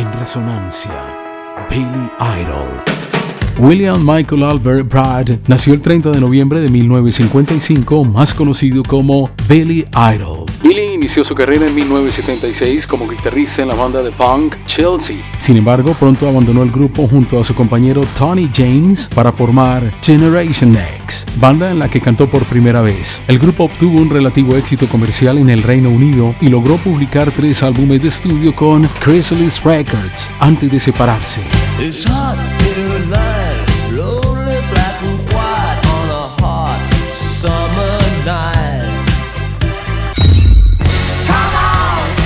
En resonancia, Billy Idol. William Michael Albert Brad nació el 30 de noviembre de 1955, más conocido como Billy Idol. Billy inició su carrera en 1976 como guitarrista en la banda de punk Chelsea. Sin embargo, pronto abandonó el grupo junto a su compañero Tony James para formar Generation X, banda en la que cantó por primera vez. El grupo obtuvo un relativo éxito comercial en el Reino Unido y logró publicar tres álbumes de estudio con Chrysalis Records antes de separarse.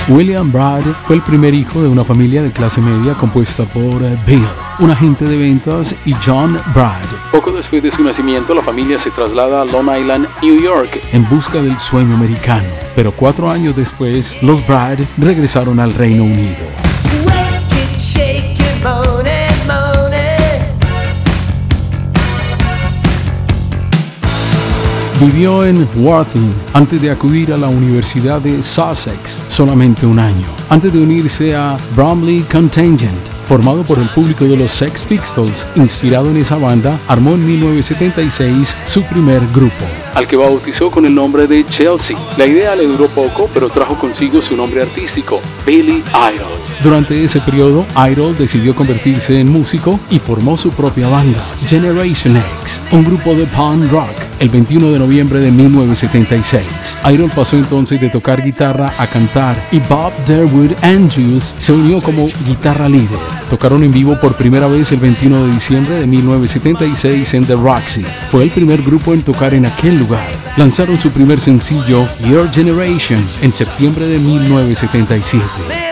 William Brad fue el primer hijo de una familia de clase media compuesta por eh, Bill, un agente de ventas, y John Brad. Poco después de su nacimiento, la familia se traslada a Long Island, New York, en busca del sueño americano. Pero cuatro años después, los Brad regresaron al Reino Unido. Vivió en Worthing antes de acudir a la Universidad de Sussex solamente un año, antes de unirse a Bromley Contingent formado por el público de los Sex Pistols, inspirado en esa banda, armó en 1976 su primer grupo, al que bautizó con el nombre de Chelsea. La idea le duró poco, pero trajo consigo su nombre artístico, Billy Idol. Durante ese periodo, Idol decidió convertirse en músico y formó su propia banda, Generation X, un grupo de punk rock, el 21 de noviembre de 1976. Idol pasó entonces de tocar guitarra a cantar y Bob Derwood Andrews se unió como guitarra líder. Tocaron en vivo por primera vez el 21 de diciembre de 1976 en The Roxy. Fue el primer grupo en tocar en aquel lugar. Lanzaron su primer sencillo, Your Generation, en septiembre de 1977.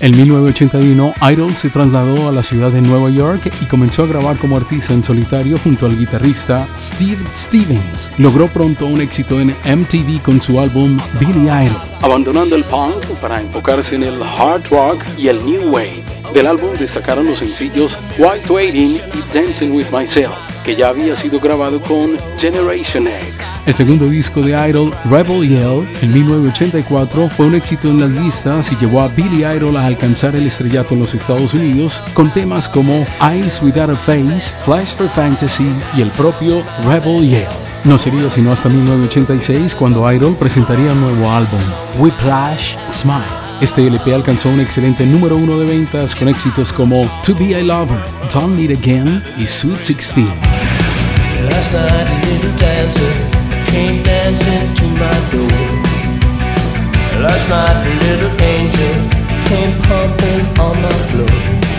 En 1981, Idol se trasladó a la ciudad de Nueva York y comenzó a grabar como artista en solitario junto al guitarrista Steve Stevens. Logró pronto un éxito en MTV con su álbum Billy Idol, abandonando el punk para enfocarse en el hard rock y el new wave. Del álbum destacaron los sencillos White Waiting y Dancing with Myself, que ya había sido grabado con Generation X. El segundo disco de Idol, Rebel Yell, en 1984, fue un éxito en las listas y llevó a Billy Idol a alcanzar el estrellato en los Estados Unidos con temas como Eyes Without a Face, Flash for Fantasy y el propio Rebel Yell. No sería sino hasta 1986 cuando Idol presentaría un nuevo álbum, Whiplash Smile. Este LP alcanzó un excelente número uno de ventas con éxitos como To Be a Lover, Don't Meet Again y Sweet 16. Came dancing to my door. Last night little angel came pumping on the floor.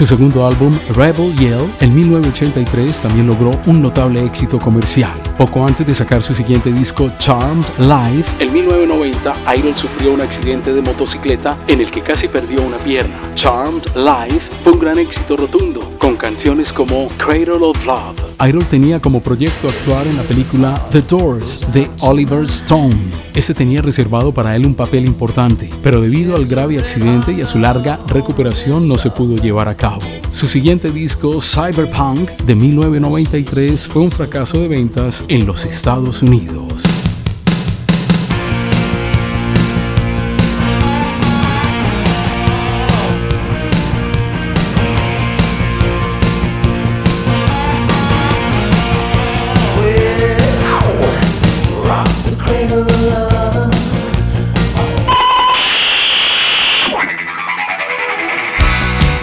Su segundo álbum, Rebel Yell, en 1983 también logró un notable éxito comercial. Poco antes de sacar su siguiente disco, Charmed Live, en 1990, Idol sufrió un accidente de motocicleta en el que casi perdió una pierna. Charmed Live fue un gran éxito rotundo, con canciones como Cradle of Love. Idol tenía como proyecto actuar en la película The Doors de Oliver Stone. Este tenía reservado para él un papel importante, pero debido al grave accidente y a su larga recuperación no se pudo llevar a cabo. Su siguiente disco, Cyberpunk, de 1993, fue un fracaso de ventas en los Estados Unidos.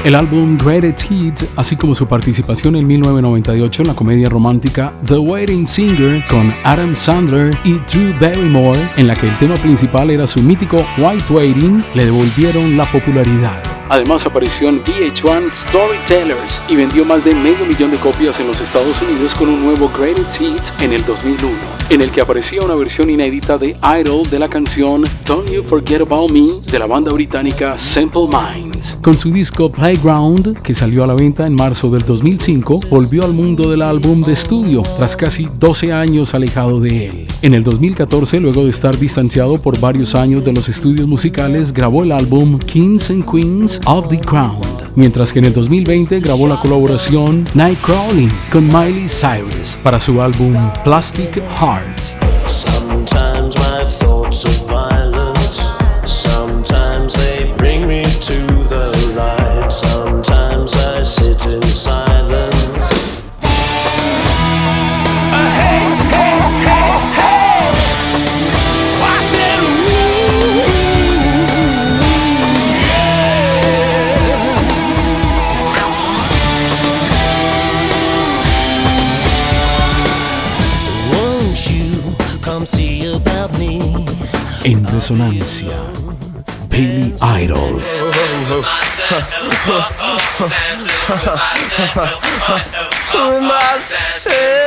El álbum Greatest Hits, así como su participación en 1998 en la comedia romántica The Wedding Singer con Adam Sandler y Drew Barrymore, en la que el tema principal era su mítico White Waiting, le devolvieron la popularidad. Además apareció en VH1 Storytellers y vendió más de medio millón de copias en los Estados Unidos con un nuevo Greatest Hits en el 2001, en el que aparecía una versión inédita de Idol de la canción Don't You Forget About Me de la banda británica Simple Con su disco Playground, que salió a la venta en marzo del 2005, volvió al mundo del álbum de estudio tras casi 12 años alejado de él. En el 2014, luego de estar distanciado por varios años de los estudios musicales, grabó el álbum Kings and Queens of the Ground, mientras que en el 2020 grabó la colaboración Nightcrawling con Miley Cyrus para su álbum Plastic Hearts. Resonancia, Idol.